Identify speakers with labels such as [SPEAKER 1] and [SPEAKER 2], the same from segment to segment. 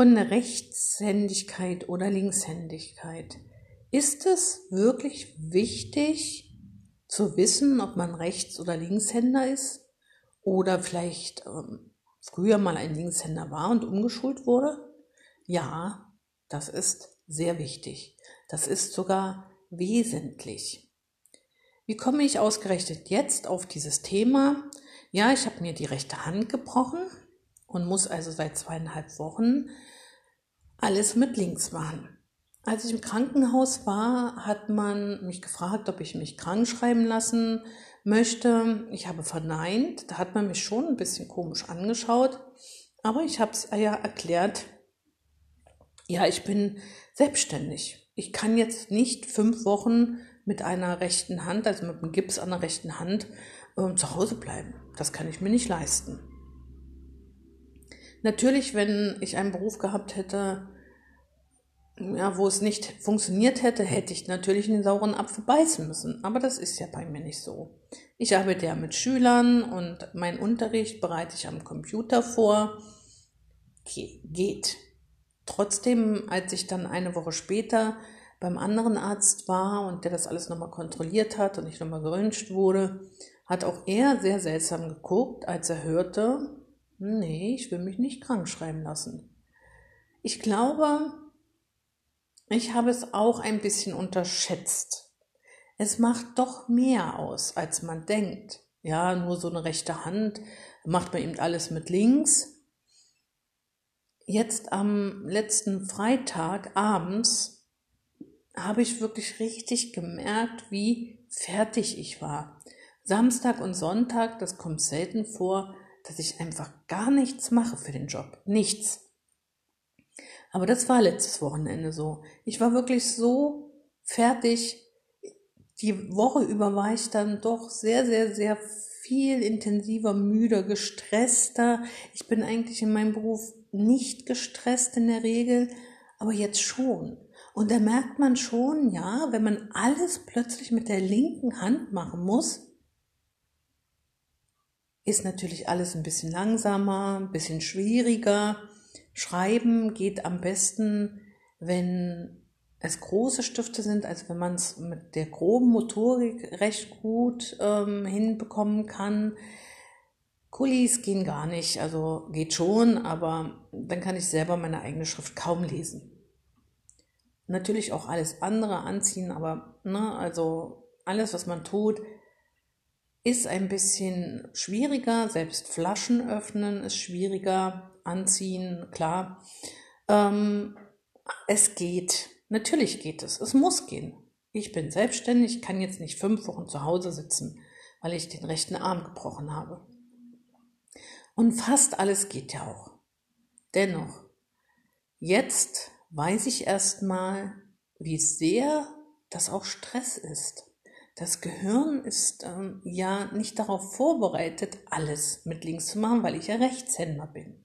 [SPEAKER 1] von Rechtshändigkeit oder Linkshändigkeit. Ist es wirklich wichtig zu wissen, ob man Rechts- oder Linkshänder ist? Oder vielleicht ähm, früher mal ein Linkshänder war und umgeschult wurde? Ja, das ist sehr wichtig. Das ist sogar wesentlich. Wie komme ich ausgerechnet jetzt auf dieses Thema? Ja, ich habe mir die rechte Hand gebrochen und muss also seit zweieinhalb Wochen alles mit links machen. Als ich im Krankenhaus war, hat man mich gefragt, ob ich mich krank schreiben lassen möchte. Ich habe verneint. Da hat man mich schon ein bisschen komisch angeschaut. Aber ich habe es ja erklärt. Ja, ich bin selbstständig. Ich kann jetzt nicht fünf Wochen mit einer rechten Hand, also mit einem Gips an der rechten Hand, äh, zu Hause bleiben. Das kann ich mir nicht leisten. Natürlich, wenn ich einen Beruf gehabt hätte, ja, wo es nicht funktioniert hätte, hätte ich natürlich in den sauren Apfel beißen müssen. Aber das ist ja bei mir nicht so. Ich arbeite ja mit Schülern und mein Unterricht bereite ich am Computer vor. Okay, geht. Trotzdem, als ich dann eine Woche später beim anderen Arzt war und der das alles nochmal kontrolliert hat und ich nochmal geröntgt wurde, hat auch er sehr seltsam geguckt, als er hörte, nee, ich will mich nicht krank schreiben lassen. Ich glaube, ich habe es auch ein bisschen unterschätzt. Es macht doch mehr aus, als man denkt. Ja, nur so eine rechte Hand macht man eben alles mit links. Jetzt am letzten Freitag abends habe ich wirklich richtig gemerkt, wie fertig ich war. Samstag und Sonntag, das kommt selten vor, dass ich einfach gar nichts mache für den Job. Nichts. Aber das war letztes Wochenende so. Ich war wirklich so fertig. Die Woche über war ich dann doch sehr, sehr, sehr viel intensiver, müder, gestresster. Ich bin eigentlich in meinem Beruf nicht gestresst in der Regel, aber jetzt schon. Und da merkt man schon, ja, wenn man alles plötzlich mit der linken Hand machen muss, ist natürlich alles ein bisschen langsamer, ein bisschen schwieriger. Schreiben geht am besten, wenn es große Stifte sind, also wenn man es mit der groben Motorik recht gut ähm, hinbekommen kann. Kulis gehen gar nicht, also geht schon, aber dann kann ich selber meine eigene Schrift kaum lesen. Natürlich auch alles andere anziehen, aber ne, also alles, was man tut, ist ein bisschen schwieriger. Selbst Flaschen öffnen ist schwieriger anziehen, klar. Ähm, es geht. Natürlich geht es. Es muss gehen. Ich bin selbstständig, kann jetzt nicht fünf Wochen zu Hause sitzen, weil ich den rechten Arm gebrochen habe. Und fast alles geht ja auch. Dennoch, jetzt weiß ich erstmal, wie sehr das auch Stress ist. Das Gehirn ist ähm, ja nicht darauf vorbereitet, alles mit links zu machen, weil ich ja Rechtshänder bin.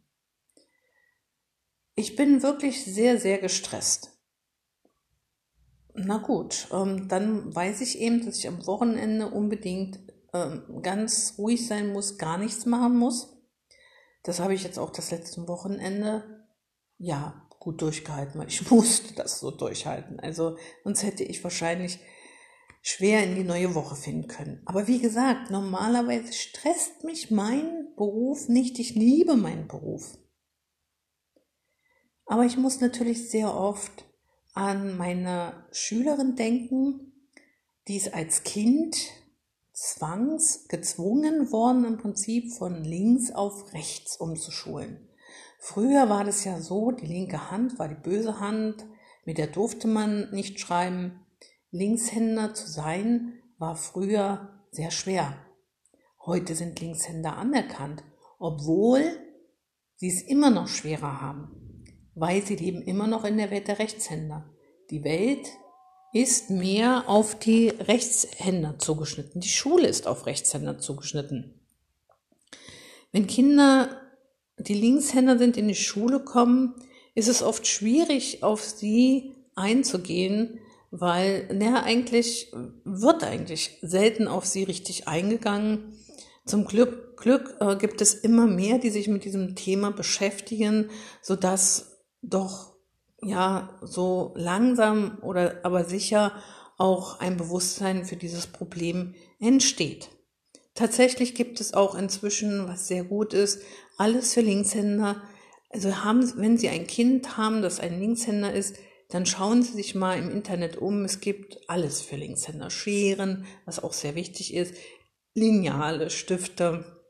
[SPEAKER 1] Ich bin wirklich sehr, sehr gestresst. Na gut, ähm, dann weiß ich eben, dass ich am Wochenende unbedingt ähm, ganz ruhig sein muss, gar nichts machen muss. Das habe ich jetzt auch das letzte Wochenende, ja, gut durchgehalten, weil ich musste das so durchhalten. Also sonst hätte ich wahrscheinlich schwer in die neue Woche finden können. Aber wie gesagt, normalerweise stresst mich mein Beruf nicht. Ich liebe meinen Beruf. Aber ich muss natürlich sehr oft an meine Schülerin denken, die ist als Kind zwangs gezwungen worden, im Prinzip von links auf rechts umzuschulen. Früher war das ja so, die linke Hand war die böse Hand, mit der durfte man nicht schreiben. Linkshänder zu sein war früher sehr schwer. Heute sind Linkshänder anerkannt, obwohl sie es immer noch schwerer haben weil sie leben immer noch in der Welt der Rechtshänder. Die Welt ist mehr auf die Rechtshänder zugeschnitten. Die Schule ist auf Rechtshänder zugeschnitten. Wenn Kinder, die Linkshänder sind, in die Schule kommen, ist es oft schwierig, auf sie einzugehen, weil, naja, eigentlich wird eigentlich selten auf sie richtig eingegangen. Zum Glück, Glück äh, gibt es immer mehr, die sich mit diesem Thema beschäftigen, sodass doch ja so langsam oder aber sicher auch ein Bewusstsein für dieses Problem entsteht. Tatsächlich gibt es auch inzwischen, was sehr gut ist, alles für Linkshänder. Also haben, wenn Sie ein Kind haben, das ein Linkshänder ist, dann schauen Sie sich mal im Internet um. Es gibt alles für Linkshänder. Scheren, was auch sehr wichtig ist, Lineale, Stifte.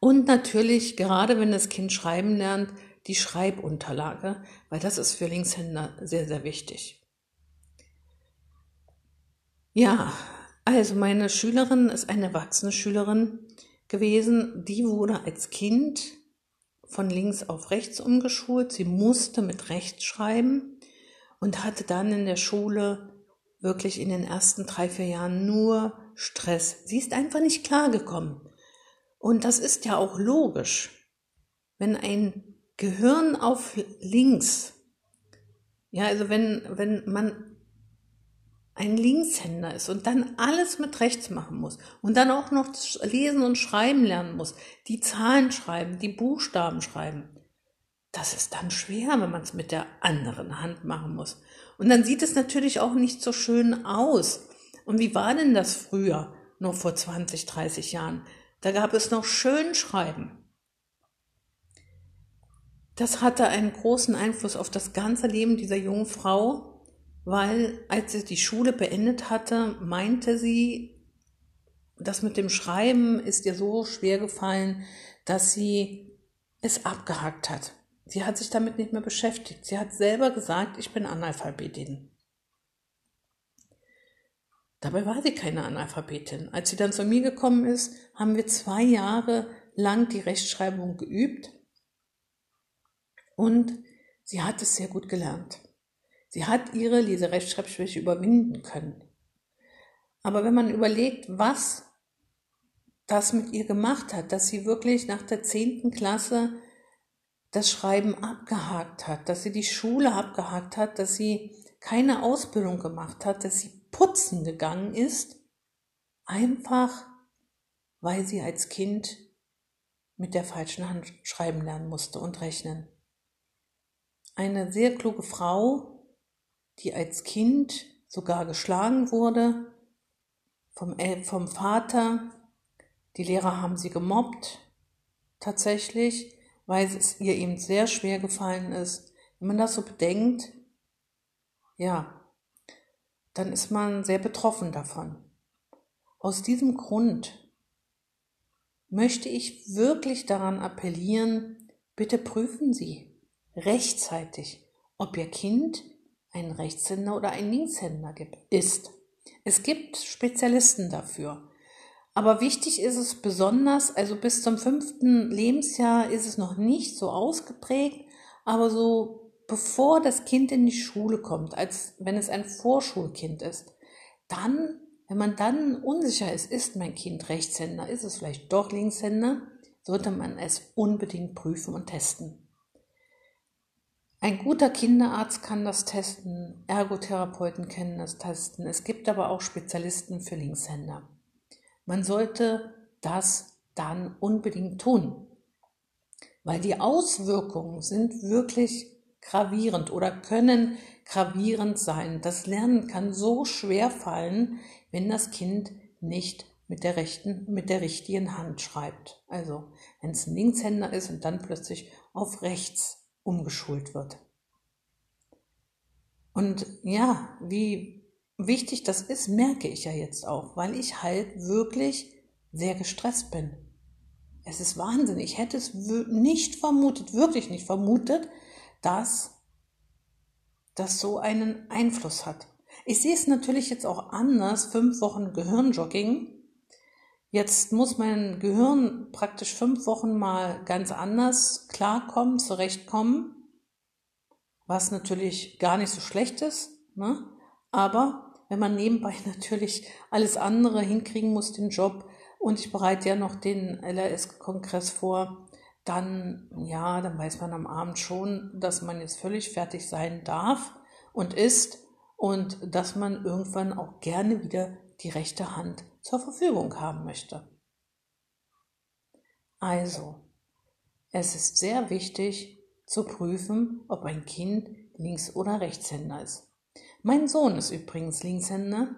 [SPEAKER 1] Und natürlich, gerade wenn das Kind schreiben lernt, die Schreibunterlage, weil das ist für Linkshänder sehr, sehr wichtig. Ja, also meine Schülerin ist eine erwachsene Schülerin gewesen, die wurde als Kind von links auf rechts umgeschult. Sie musste mit rechts schreiben und hatte dann in der Schule wirklich in den ersten drei, vier Jahren nur Stress. Sie ist einfach nicht klargekommen. Und das ist ja auch logisch. Wenn ein Gehirn auf links, ja, also wenn, wenn man ein Linkshänder ist und dann alles mit rechts machen muss und dann auch noch lesen und schreiben lernen muss, die Zahlen schreiben, die Buchstaben schreiben, das ist dann schwer, wenn man es mit der anderen Hand machen muss. Und dann sieht es natürlich auch nicht so schön aus. Und wie war denn das früher, noch vor 20, 30 Jahren? Da gab es noch Schönschreiben. Das hatte einen großen Einfluss auf das ganze Leben dieser jungen Frau, weil als sie die Schule beendet hatte, meinte sie, das mit dem Schreiben ist ihr so schwer gefallen, dass sie es abgehakt hat. Sie hat sich damit nicht mehr beschäftigt. Sie hat selber gesagt, ich bin Analphabetin. Dabei war sie keine Analphabetin. Als sie dann zu mir gekommen ist, haben wir zwei Jahre lang die Rechtschreibung geübt und sie hat es sehr gut gelernt. Sie hat ihre Leserechtschreibschwäche überwinden können. Aber wenn man überlegt, was das mit ihr gemacht hat, dass sie wirklich nach der zehnten Klasse das Schreiben abgehakt hat, dass sie die Schule abgehakt hat, dass sie keine Ausbildung gemacht hat, dass sie putzen gegangen ist, einfach weil sie als Kind mit der falschen Hand schreiben lernen musste und rechnen. Eine sehr kluge Frau, die als Kind sogar geschlagen wurde vom, vom Vater. Die Lehrer haben sie gemobbt, tatsächlich, weil es ihr eben sehr schwer gefallen ist. Wenn man das so bedenkt, ja, dann ist man sehr betroffen davon. Aus diesem Grund möchte ich wirklich daran appellieren, bitte prüfen Sie rechtzeitig, ob Ihr Kind ein Rechtshänder oder ein Linkshänder ist. Es gibt Spezialisten dafür. Aber wichtig ist es besonders, also bis zum fünften Lebensjahr ist es noch nicht so ausgeprägt, aber so bevor das Kind in die Schule kommt, als wenn es ein Vorschulkind ist, dann, wenn man dann unsicher ist, ist mein Kind Rechtshänder, ist es vielleicht doch Linkshänder, sollte man es unbedingt prüfen und testen. Ein guter Kinderarzt kann das testen, Ergotherapeuten können das testen. Es gibt aber auch Spezialisten für Linkshänder. Man sollte das dann unbedingt tun, weil die Auswirkungen sind wirklich gravierend oder können gravierend sein. Das Lernen kann so schwer fallen, wenn das Kind nicht mit der rechten, mit der richtigen Hand schreibt. Also, wenn es ein Linkshänder ist und dann plötzlich auf rechts umgeschult wird. Und ja, wie wichtig das ist, merke ich ja jetzt auch, weil ich halt wirklich sehr gestresst bin. Es ist Wahnsinn. Ich hätte es nicht vermutet, wirklich nicht vermutet, dass das so einen Einfluss hat. Ich sehe es natürlich jetzt auch anders, fünf Wochen Gehirnjogging. Jetzt muss mein Gehirn praktisch fünf Wochen mal ganz anders klarkommen, zurechtkommen, was natürlich gar nicht so schlecht ist. Ne? Aber wenn man nebenbei natürlich alles andere hinkriegen muss, den Job, und ich bereite ja noch den LRS-Kongress vor, dann, ja, dann weiß man am Abend schon, dass man jetzt völlig fertig sein darf und ist und dass man irgendwann auch gerne wieder die rechte Hand zur Verfügung haben möchte. Also, es ist sehr wichtig, zu prüfen, ob ein Kind Links- oder Rechtshänder ist. Mein Sohn ist übrigens Linkshänder.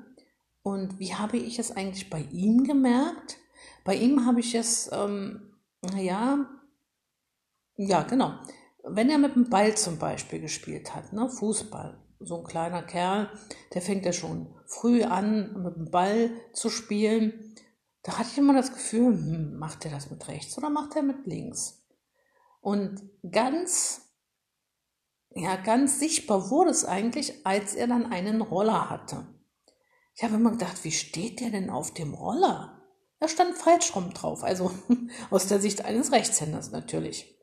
[SPEAKER 1] Und wie habe ich es eigentlich bei ihm gemerkt? Bei ihm habe ich es, ähm, naja, ja, genau. Wenn er mit dem Ball zum Beispiel gespielt hat, ne, Fußball, so ein kleiner Kerl, der fängt ja schon früh an, mit dem Ball zu spielen. Da hatte ich immer das Gefühl, hm, macht er das mit rechts oder macht er mit links? Und ganz, ja, ganz sichtbar wurde es eigentlich, als er dann einen Roller hatte. Ich habe immer gedacht, wie steht der denn auf dem Roller? Da stand falsch rum drauf, also aus der Sicht eines Rechtshänders natürlich.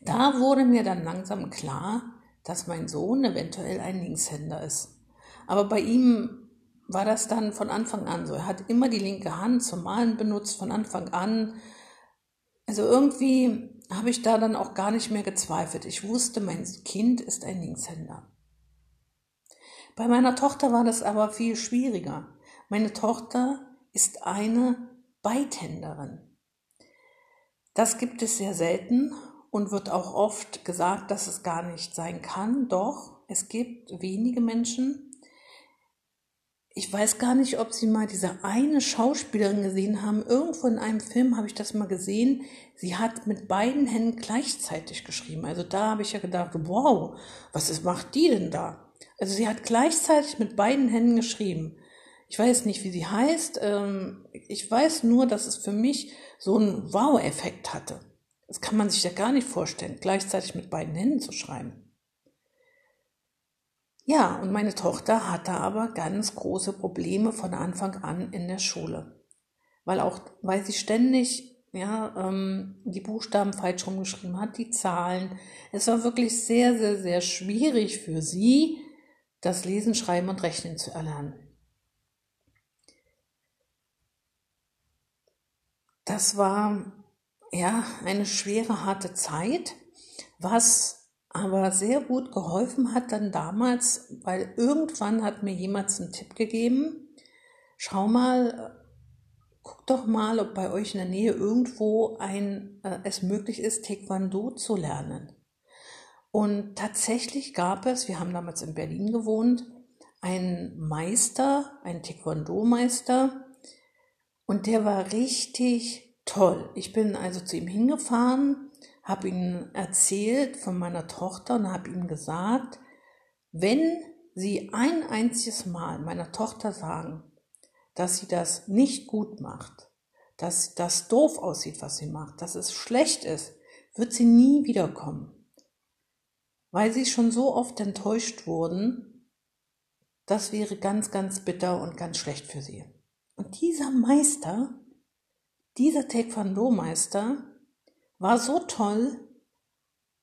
[SPEAKER 1] Da wurde mir dann langsam klar, dass mein Sohn eventuell ein Linkshänder ist. Aber bei ihm war das dann von Anfang an so. Er hat immer die linke Hand zum Malen benutzt, von Anfang an. Also irgendwie habe ich da dann auch gar nicht mehr gezweifelt. Ich wusste, mein Kind ist ein Linkshänder. Bei meiner Tochter war das aber viel schwieriger. Meine Tochter ist eine Beidhänderin. Das gibt es sehr selten und wird auch oft gesagt, dass es gar nicht sein kann. Doch, es gibt wenige Menschen. Ich weiß gar nicht, ob Sie mal diese eine Schauspielerin gesehen haben. Irgendwo in einem Film habe ich das mal gesehen. Sie hat mit beiden Händen gleichzeitig geschrieben. Also da habe ich ja gedacht, wow, was ist, macht die denn da? Also sie hat gleichzeitig mit beiden Händen geschrieben. Ich weiß nicht, wie sie heißt. Ähm, ich weiß nur, dass es für mich so einen Wow-Effekt hatte. Das kann man sich ja gar nicht vorstellen, gleichzeitig mit beiden Händen zu schreiben. Ja, und meine Tochter hatte aber ganz große Probleme von Anfang an in der Schule. Weil auch, weil sie ständig ja, ähm, die Buchstaben falsch rumgeschrieben hat, die Zahlen. Es war wirklich sehr, sehr, sehr schwierig für sie, das Lesen, Schreiben und Rechnen zu erlernen. Das war ja, eine schwere, harte Zeit, was aber sehr gut geholfen hat dann damals, weil irgendwann hat mir jemand einen Tipp gegeben, schau mal, guck doch mal, ob bei euch in der Nähe irgendwo ein, äh, es möglich ist, Taekwondo zu lernen. Und tatsächlich gab es, wir haben damals in Berlin gewohnt, einen Meister, einen Taekwondo-Meister, und der war richtig toll. Ich bin also zu ihm hingefahren, habe ihm erzählt von meiner Tochter und habe ihm gesagt, wenn Sie ein einziges Mal meiner Tochter sagen, dass sie das nicht gut macht, dass das doof aussieht, was sie macht, dass es schlecht ist, wird sie nie wiederkommen. Weil sie schon so oft enttäuscht wurden, das wäre ganz, ganz bitter und ganz schlecht für sie. Und dieser Meister dieser Taekwondo-Meister war so toll,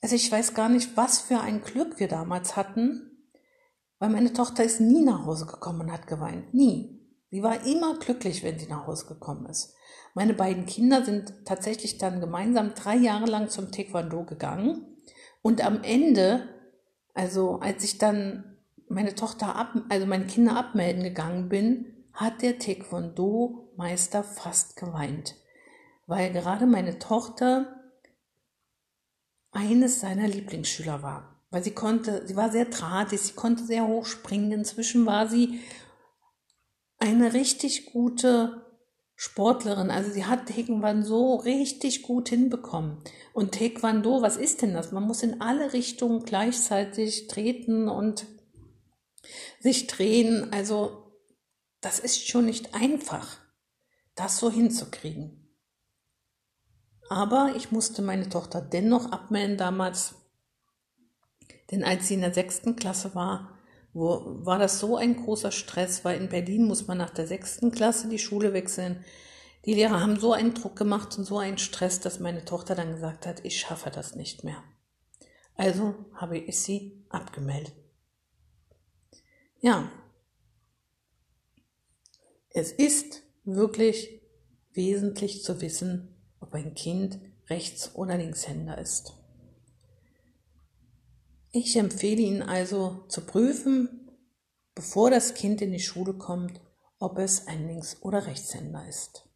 [SPEAKER 1] also ich weiß gar nicht, was für ein Glück wir damals hatten, weil meine Tochter ist nie nach Hause gekommen und hat geweint. Nie. Sie war immer glücklich, wenn sie nach Hause gekommen ist. Meine beiden Kinder sind tatsächlich dann gemeinsam drei Jahre lang zum Taekwondo gegangen. Und am Ende, also als ich dann meine Tochter ab, also meine Kinder abmelden gegangen bin, hat der Taekwondo-Meister fast geweint weil gerade meine Tochter eines seiner Lieblingsschüler war. Weil sie konnte, sie war sehr drahtig, sie konnte sehr hoch springen. Inzwischen war sie eine richtig gute Sportlerin. Also sie hat Taekwondo so richtig gut hinbekommen. Und Taekwondo, was ist denn das? Man muss in alle Richtungen gleichzeitig treten und sich drehen. Also das ist schon nicht einfach, das so hinzukriegen. Aber ich musste meine Tochter dennoch abmelden damals, denn als sie in der sechsten Klasse war, wo, war das so ein großer Stress, weil in Berlin muss man nach der sechsten Klasse die Schule wechseln. Die Lehrer haben so einen Druck gemacht und so einen Stress, dass meine Tochter dann gesagt hat, ich schaffe das nicht mehr. Also habe ich sie abgemeldet. Ja, es ist wirklich wesentlich zu wissen, ob ein Kind Rechts- oder Linkshänder ist. Ich empfehle Ihnen also zu prüfen, bevor das Kind in die Schule kommt, ob es ein Links- oder Rechtshänder ist.